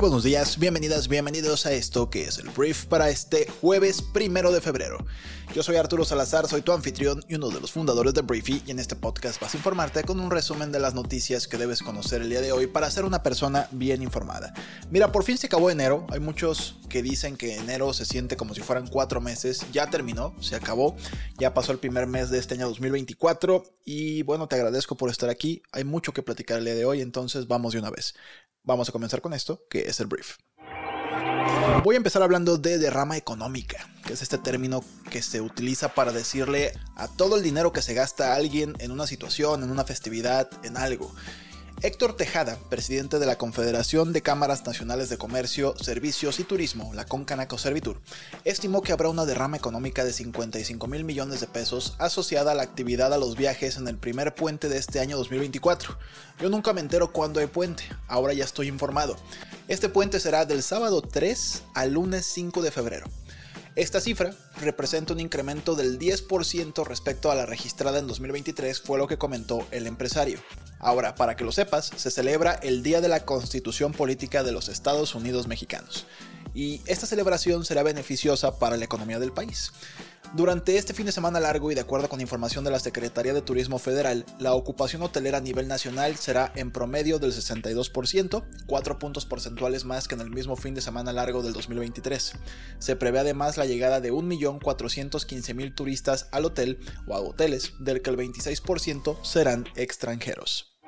Buenos días, bienvenidas, bienvenidos a esto que es el brief para este jueves primero de febrero. Yo soy Arturo Salazar, soy tu anfitrión y uno de los fundadores de Briefy y en este podcast vas a informarte con un resumen de las noticias que debes conocer el día de hoy para ser una persona bien informada. Mira, por fin se acabó enero, hay muchos que dicen que enero se siente como si fueran cuatro meses, ya terminó, se acabó, ya pasó el primer mes de este año 2024 y bueno, te agradezco por estar aquí, hay mucho que platicar el día de hoy, entonces vamos de una vez. Vamos a comenzar con esto, que es el brief. Voy a empezar hablando de derrama económica, que es este término que se utiliza para decirle a todo el dinero que se gasta alguien en una situación, en una festividad, en algo. Héctor Tejada, presidente de la Confederación de Cámaras Nacionales de Comercio, Servicios y Turismo, la Concanaco Servitur, estimó que habrá una derrama económica de 55 mil millones de pesos asociada a la actividad a los viajes en el primer puente de este año 2024. Yo nunca me entero cuándo hay puente, ahora ya estoy informado. Este puente será del sábado 3 al lunes 5 de febrero. Esta cifra representa un incremento del 10% respecto a la registrada en 2023, fue lo que comentó el empresario. Ahora, para que lo sepas, se celebra el Día de la Constitución Política de los Estados Unidos Mexicanos, y esta celebración será beneficiosa para la economía del país. Durante este fin de semana largo y de acuerdo con información de la Secretaría de Turismo Federal, la ocupación hotelera a nivel nacional será en promedio del 62%, 4 puntos porcentuales más que en el mismo fin de semana largo del 2023. Se prevé además la llegada de 1.415.000 turistas al hotel o a hoteles, del que el 26% serán extranjeros.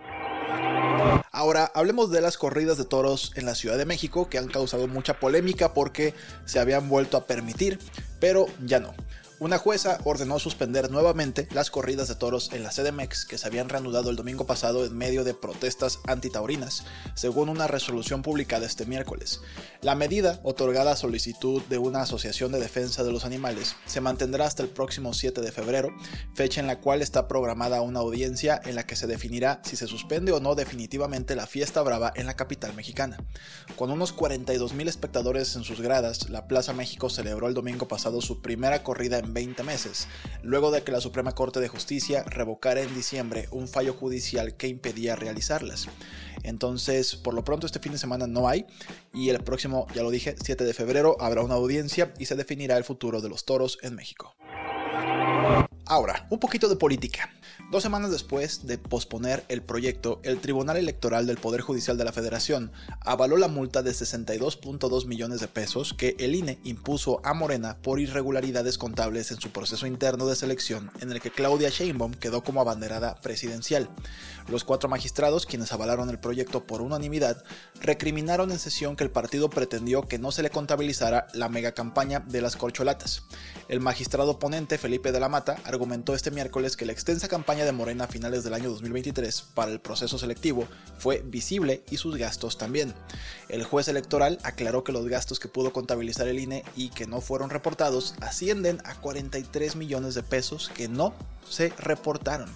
Ahora, hablemos de las corridas de toros en la Ciudad de México que han causado mucha polémica porque se habían vuelto a permitir, pero ya no. Una jueza ordenó suspender nuevamente las corridas de toros en la CDMX que se habían reanudado el domingo pasado en medio de protestas antitaurinas, según una resolución publicada este miércoles. La medida, otorgada a solicitud de una asociación de defensa de los animales, se mantendrá hasta el próximo 7 de febrero, fecha en la cual está programada una audiencia en la que se definirá si se suspende o no definitivamente la fiesta brava en la capital mexicana. Con unos 42 mil espectadores en sus gradas, la Plaza México celebró el domingo pasado su primera corrida en 20 meses, luego de que la Suprema Corte de Justicia revocara en diciembre un fallo judicial que impedía realizarlas. Entonces, por lo pronto este fin de semana no hay y el próximo, ya lo dije, 7 de febrero habrá una audiencia y se definirá el futuro de los toros en México. Ahora, un poquito de política. Dos semanas después de posponer el proyecto, el Tribunal Electoral del Poder Judicial de la Federación avaló la multa de 62.2 millones de pesos que el INE impuso a Morena por irregularidades contables en su proceso interno de selección en el que Claudia Sheinbaum quedó como abanderada presidencial. Los cuatro magistrados, quienes avalaron el proyecto por unanimidad, recriminaron en sesión que el partido pretendió que no se le contabilizara la megacampaña de las corcholatas. El magistrado ponente Felipe de la Mata argumentó este miércoles que la extensa campaña de Morena a finales del año 2023 para el proceso selectivo fue visible y sus gastos también. El juez electoral aclaró que los gastos que pudo contabilizar el INE y que no fueron reportados ascienden a 43 millones de pesos que no se reportaron.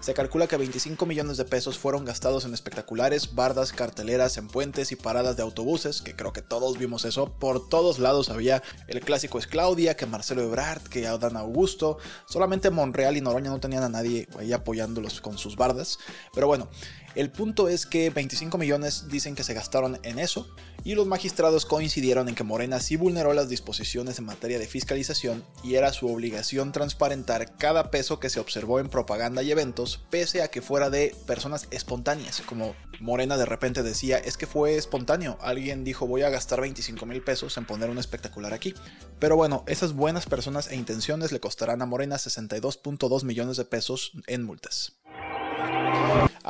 Se calcula que 25 millones de pesos fueron gastados en espectaculares, bardas, carteleras, en puentes y paradas de autobuses, que creo que todos vimos eso. Por todos lados había el clásico es Claudia, que Marcelo Ebrard, que Adán Augusto. Solamente Monreal y Noroña no tenían a nadie ahí apoyándolos con sus bardas. Pero bueno, el punto es que 25 millones dicen que se gastaron en eso y los magistrados coincidieron en que Morena sí vulneró las disposiciones en materia de fiscalización y era su obligación transparentar cada peso que se observó en propaganda y eventos pese a que fuera de personas espontáneas, como Morena de repente decía es que fue espontáneo, alguien dijo voy a gastar 25 mil pesos en poner un espectacular aquí. Pero bueno, esas buenas personas e intenciones le costarán a Morena 62.2 millones de pesos en multas.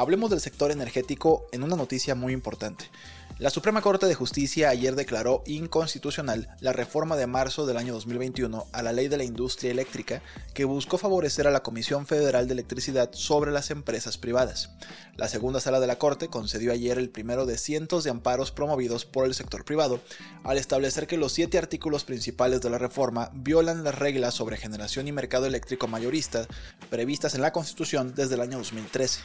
Hablemos del sector energético en una noticia muy importante. La Suprema Corte de Justicia ayer declaró inconstitucional la reforma de marzo del año 2021 a la Ley de la Industria Eléctrica que buscó favorecer a la Comisión Federal de Electricidad sobre las empresas privadas. La segunda sala de la Corte concedió ayer el primero de cientos de amparos promovidos por el sector privado, al establecer que los siete artículos principales de la reforma violan las reglas sobre generación y mercado eléctrico mayorista previstas en la Constitución desde el año 2013.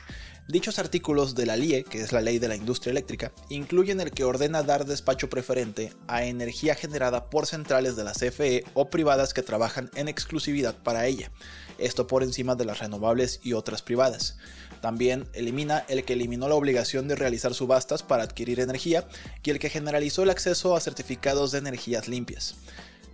Dichos artículos de la LIE, que es la Ley de la Industria Eléctrica, incluyen el que ordena dar despacho preferente a energía generada por centrales de la CFE o privadas que trabajan en exclusividad para ella, esto por encima de las renovables y otras privadas. También elimina el que eliminó la obligación de realizar subastas para adquirir energía y el que generalizó el acceso a certificados de energías limpias.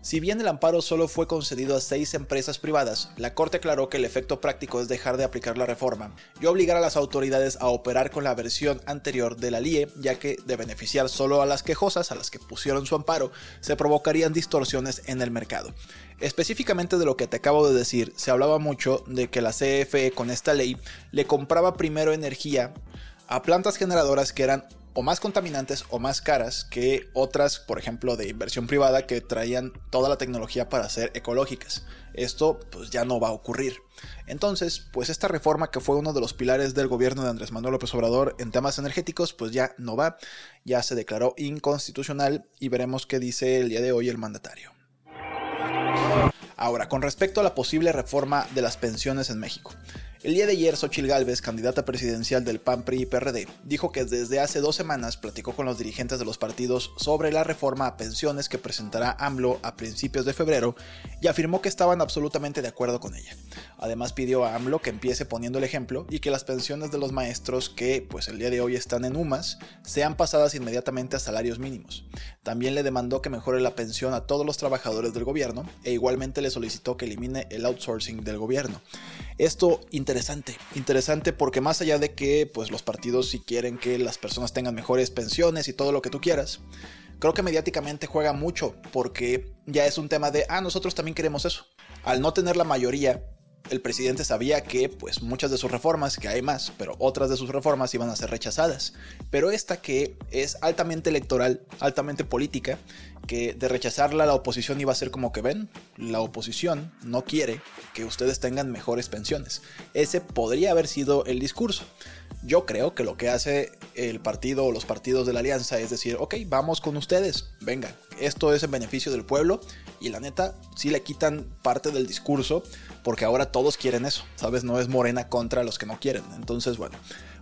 Si bien el amparo solo fue concedido a seis empresas privadas, la Corte aclaró que el efecto práctico es dejar de aplicar la reforma y obligar a las autoridades a operar con la versión anterior de la LIE, ya que de beneficiar solo a las quejosas, a las que pusieron su amparo, se provocarían distorsiones en el mercado. Específicamente de lo que te acabo de decir, se hablaba mucho de que la CFE con esta ley le compraba primero energía a plantas generadoras que eran o más contaminantes o más caras que otras, por ejemplo, de inversión privada que traían toda la tecnología para ser ecológicas. Esto pues ya no va a ocurrir. Entonces, pues esta reforma que fue uno de los pilares del gobierno de Andrés Manuel López Obrador en temas energéticos, pues ya no va, ya se declaró inconstitucional y veremos qué dice el día de hoy el mandatario. Ahora, con respecto a la posible reforma de las pensiones en México. El día de ayer, Xochil Gálvez, candidata presidencial del PAN, PRI y PRD, dijo que desde hace dos semanas platicó con los dirigentes de los partidos sobre la reforma a pensiones que presentará AMLO a principios de febrero y afirmó que estaban absolutamente de acuerdo con ella. Además pidió a AMLO que empiece poniendo el ejemplo y que las pensiones de los maestros que, pues el día de hoy están en UMAS, sean pasadas inmediatamente a salarios mínimos. También le demandó que mejore la pensión a todos los trabajadores del gobierno e igualmente le solicitó que elimine el outsourcing del gobierno. Esto interesante, interesante porque más allá de que pues los partidos si quieren que las personas tengan mejores pensiones y todo lo que tú quieras, creo que mediáticamente juega mucho porque ya es un tema de, ah, nosotros también queremos eso. Al no tener la mayoría, el presidente sabía que pues muchas de sus reformas, que hay más, pero otras de sus reformas iban a ser rechazadas. Pero esta que es altamente electoral, altamente política, que de rechazarla la oposición iba a ser como que ven, la oposición no quiere que ustedes tengan mejores pensiones. Ese podría haber sido el discurso. Yo creo que lo que hace el partido o los partidos de la alianza es decir, ok, vamos con ustedes, vengan, esto es en beneficio del pueblo y la neta, sí le quitan parte del discurso porque ahora todos quieren eso, ¿sabes? No es Morena contra los que no quieren. Entonces, bueno,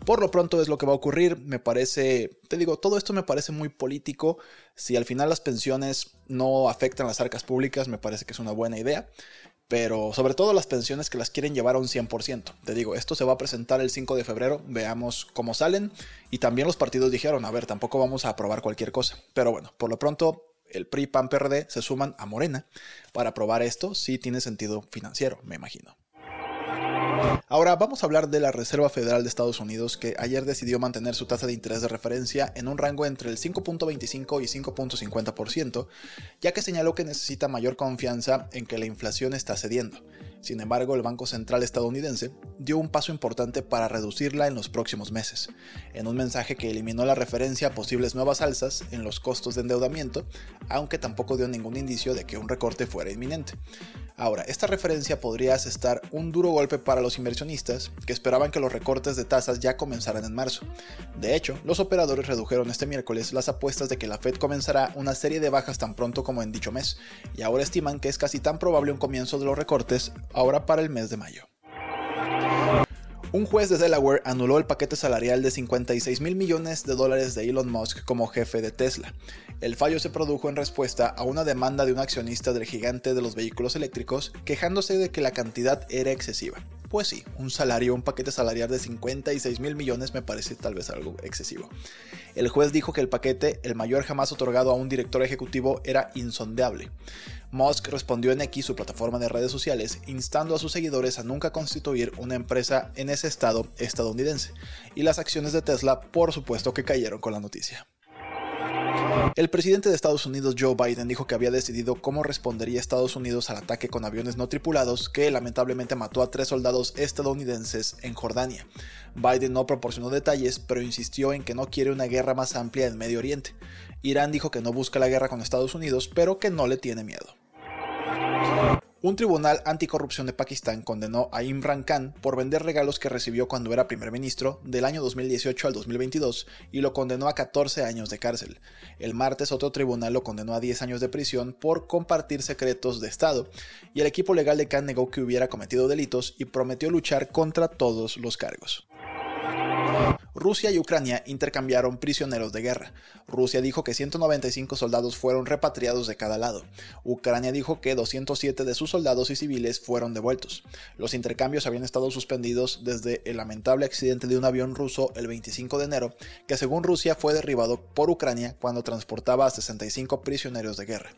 por lo pronto es lo que va a ocurrir. Me parece, te digo, todo esto me parece muy político. Si al final las pensiones no afectan las arcas públicas, me parece que es una buena idea pero sobre todo las pensiones que las quieren llevar a un 100%. Te digo, esto se va a presentar el 5 de febrero, veamos cómo salen. Y también los partidos dijeron, a ver, tampoco vamos a aprobar cualquier cosa. Pero bueno, por lo pronto el PRI, PAN, PRD se suman a Morena para aprobar esto, sí tiene sentido financiero, me imagino. Ahora vamos a hablar de la Reserva Federal de Estados Unidos que ayer decidió mantener su tasa de interés de referencia en un rango entre el 5.25 y 5.50%, ya que señaló que necesita mayor confianza en que la inflación está cediendo. Sin embargo, el Banco Central estadounidense dio un paso importante para reducirla en los próximos meses, en un mensaje que eliminó la referencia a posibles nuevas alzas en los costos de endeudamiento, aunque tampoco dio ningún indicio de que un recorte fuera inminente. Ahora, esta referencia podría asestar un duro golpe para los inversionistas que esperaban que los recortes de tasas ya comenzaran en marzo. De hecho, los operadores redujeron este miércoles las apuestas de que la Fed comenzará una serie de bajas tan pronto como en dicho mes, y ahora estiman que es casi tan probable un comienzo de los recortes ahora para el mes de mayo. Un juez de Delaware anuló el paquete salarial de 56 mil millones de dólares de Elon Musk como jefe de Tesla. El fallo se produjo en respuesta a una demanda de un accionista del gigante de los vehículos eléctricos quejándose de que la cantidad era excesiva. Pues sí, un salario, un paquete salarial de 56 mil millones me parece tal vez algo excesivo. El juez dijo que el paquete, el mayor jamás otorgado a un director ejecutivo, era insondeable. Musk respondió en X, su plataforma de redes sociales, instando a sus seguidores a nunca constituir una empresa en ese estado estadounidense, y las acciones de Tesla por supuesto que cayeron con la noticia. El presidente de Estados Unidos Joe Biden dijo que había decidido cómo respondería Estados Unidos al ataque con aviones no tripulados que lamentablemente mató a tres soldados estadounidenses en Jordania. Biden no proporcionó detalles, pero insistió en que no quiere una guerra más amplia en Medio Oriente. Irán dijo que no busca la guerra con Estados Unidos, pero que no le tiene miedo. Un tribunal anticorrupción de Pakistán condenó a Imran Khan por vender regalos que recibió cuando era primer ministro del año 2018 al 2022 y lo condenó a 14 años de cárcel. El martes otro tribunal lo condenó a 10 años de prisión por compartir secretos de Estado y el equipo legal de Khan negó que hubiera cometido delitos y prometió luchar contra todos los cargos. Rusia y Ucrania intercambiaron prisioneros de guerra. Rusia dijo que 195 soldados fueron repatriados de cada lado. Ucrania dijo que 207 de sus soldados y civiles fueron devueltos. Los intercambios habían estado suspendidos desde el lamentable accidente de un avión ruso el 25 de enero, que según Rusia fue derribado por Ucrania cuando transportaba a 65 prisioneros de guerra.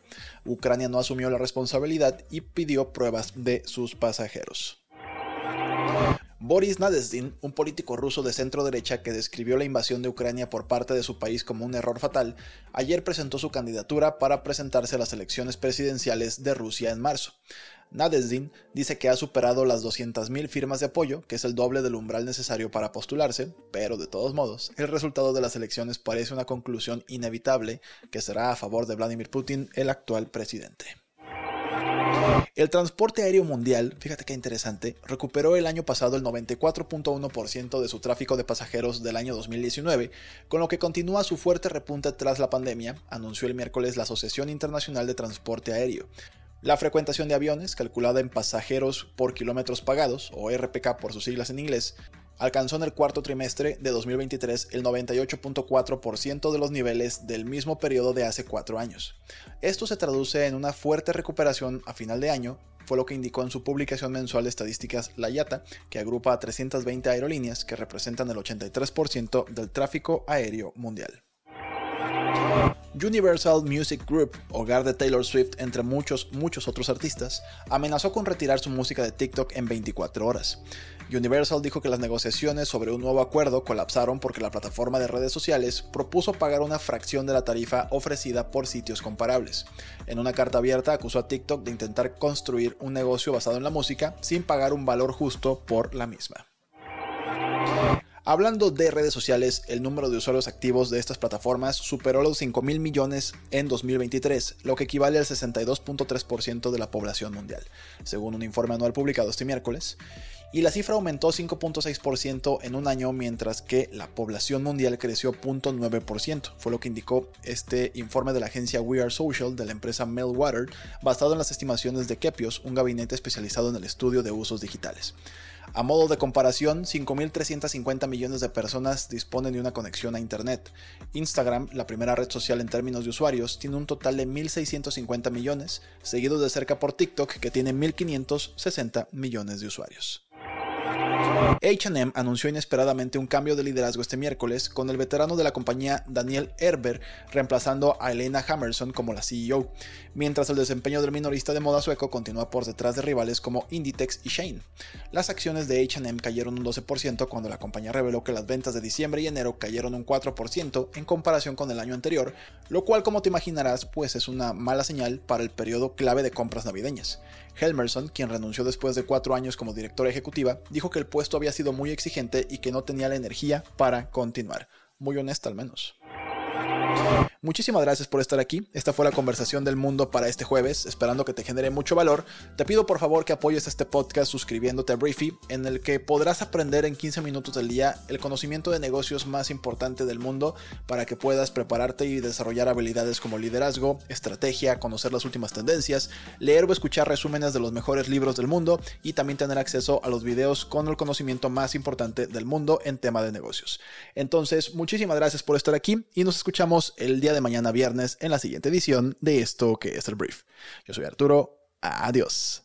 Ucrania no asumió la responsabilidad y pidió pruebas de sus pasajeros. Boris Nadezhdin, un político ruso de centro derecha que describió la invasión de Ucrania por parte de su país como un error fatal, ayer presentó su candidatura para presentarse a las elecciones presidenciales de Rusia en marzo. Nadezhdin dice que ha superado las 200.000 firmas de apoyo, que es el doble del umbral necesario para postularse, pero de todos modos, el resultado de las elecciones parece una conclusión inevitable que será a favor de Vladimir Putin, el actual presidente. El transporte aéreo mundial, fíjate qué interesante, recuperó el año pasado el 94.1% de su tráfico de pasajeros del año 2019, con lo que continúa su fuerte repunte tras la pandemia, anunció el miércoles la Asociación Internacional de Transporte Aéreo. La frecuentación de aviones, calculada en pasajeros por kilómetros pagados, o RPK por sus siglas en inglés, alcanzó en el cuarto trimestre de 2023 el 98.4% de los niveles del mismo periodo de hace cuatro años. Esto se traduce en una fuerte recuperación a final de año, fue lo que indicó en su publicación mensual de estadísticas La IATA, que agrupa a 320 aerolíneas que representan el 83% del tráfico aéreo mundial. Universal Music Group, hogar de Taylor Swift entre muchos, muchos otros artistas, amenazó con retirar su música de TikTok en 24 horas. Universal dijo que las negociaciones sobre un nuevo acuerdo colapsaron porque la plataforma de redes sociales propuso pagar una fracción de la tarifa ofrecida por sitios comparables. En una carta abierta acusó a TikTok de intentar construir un negocio basado en la música sin pagar un valor justo por la misma. Hablando de redes sociales, el número de usuarios activos de estas plataformas superó los 5 mil millones en 2023, lo que equivale al 62.3% de la población mundial, según un informe anual publicado este miércoles. Y la cifra aumentó 5.6% en un año, mientras que la población mundial creció 0.9%, fue lo que indicó este informe de la agencia We Are Social de la empresa Meltwater, basado en las estimaciones de Kepios, un gabinete especializado en el estudio de usos digitales. A modo de comparación, 5.350 millones de personas disponen de una conexión a Internet. Instagram, la primera red social en términos de usuarios, tiene un total de 1.650 millones, seguido de cerca por TikTok, que tiene 1.560 millones de usuarios. HM anunció inesperadamente un cambio de liderazgo este miércoles, con el veterano de la compañía Daniel Herber reemplazando a Elena Hammerson como la CEO, mientras el desempeño del minorista de moda sueco continúa por detrás de rivales como Inditex y Shane. Las acciones de HM cayeron un 12% cuando la compañía reveló que las ventas de diciembre y enero cayeron un 4% en comparación con el año anterior, lo cual como te imaginarás pues es una mala señal para el periodo clave de compras navideñas. Helmerson, quien renunció después de cuatro años como directora ejecutiva, dijo que el puesto había sido muy exigente y que no tenía la energía para continuar. Muy honesta al menos. Muchísimas gracias por estar aquí. Esta fue la conversación del mundo para este jueves, esperando que te genere mucho valor. Te pido por favor que apoyes este podcast suscribiéndote a Briefy, en el que podrás aprender en 15 minutos del día el conocimiento de negocios más importante del mundo para que puedas prepararte y desarrollar habilidades como liderazgo, estrategia, conocer las últimas tendencias, leer o escuchar resúmenes de los mejores libros del mundo y también tener acceso a los videos con el conocimiento más importante del mundo en tema de negocios. Entonces, muchísimas gracias por estar aquí y nos escuchamos el de mañana viernes en la siguiente edición de esto que es el brief. Yo soy Arturo, adiós.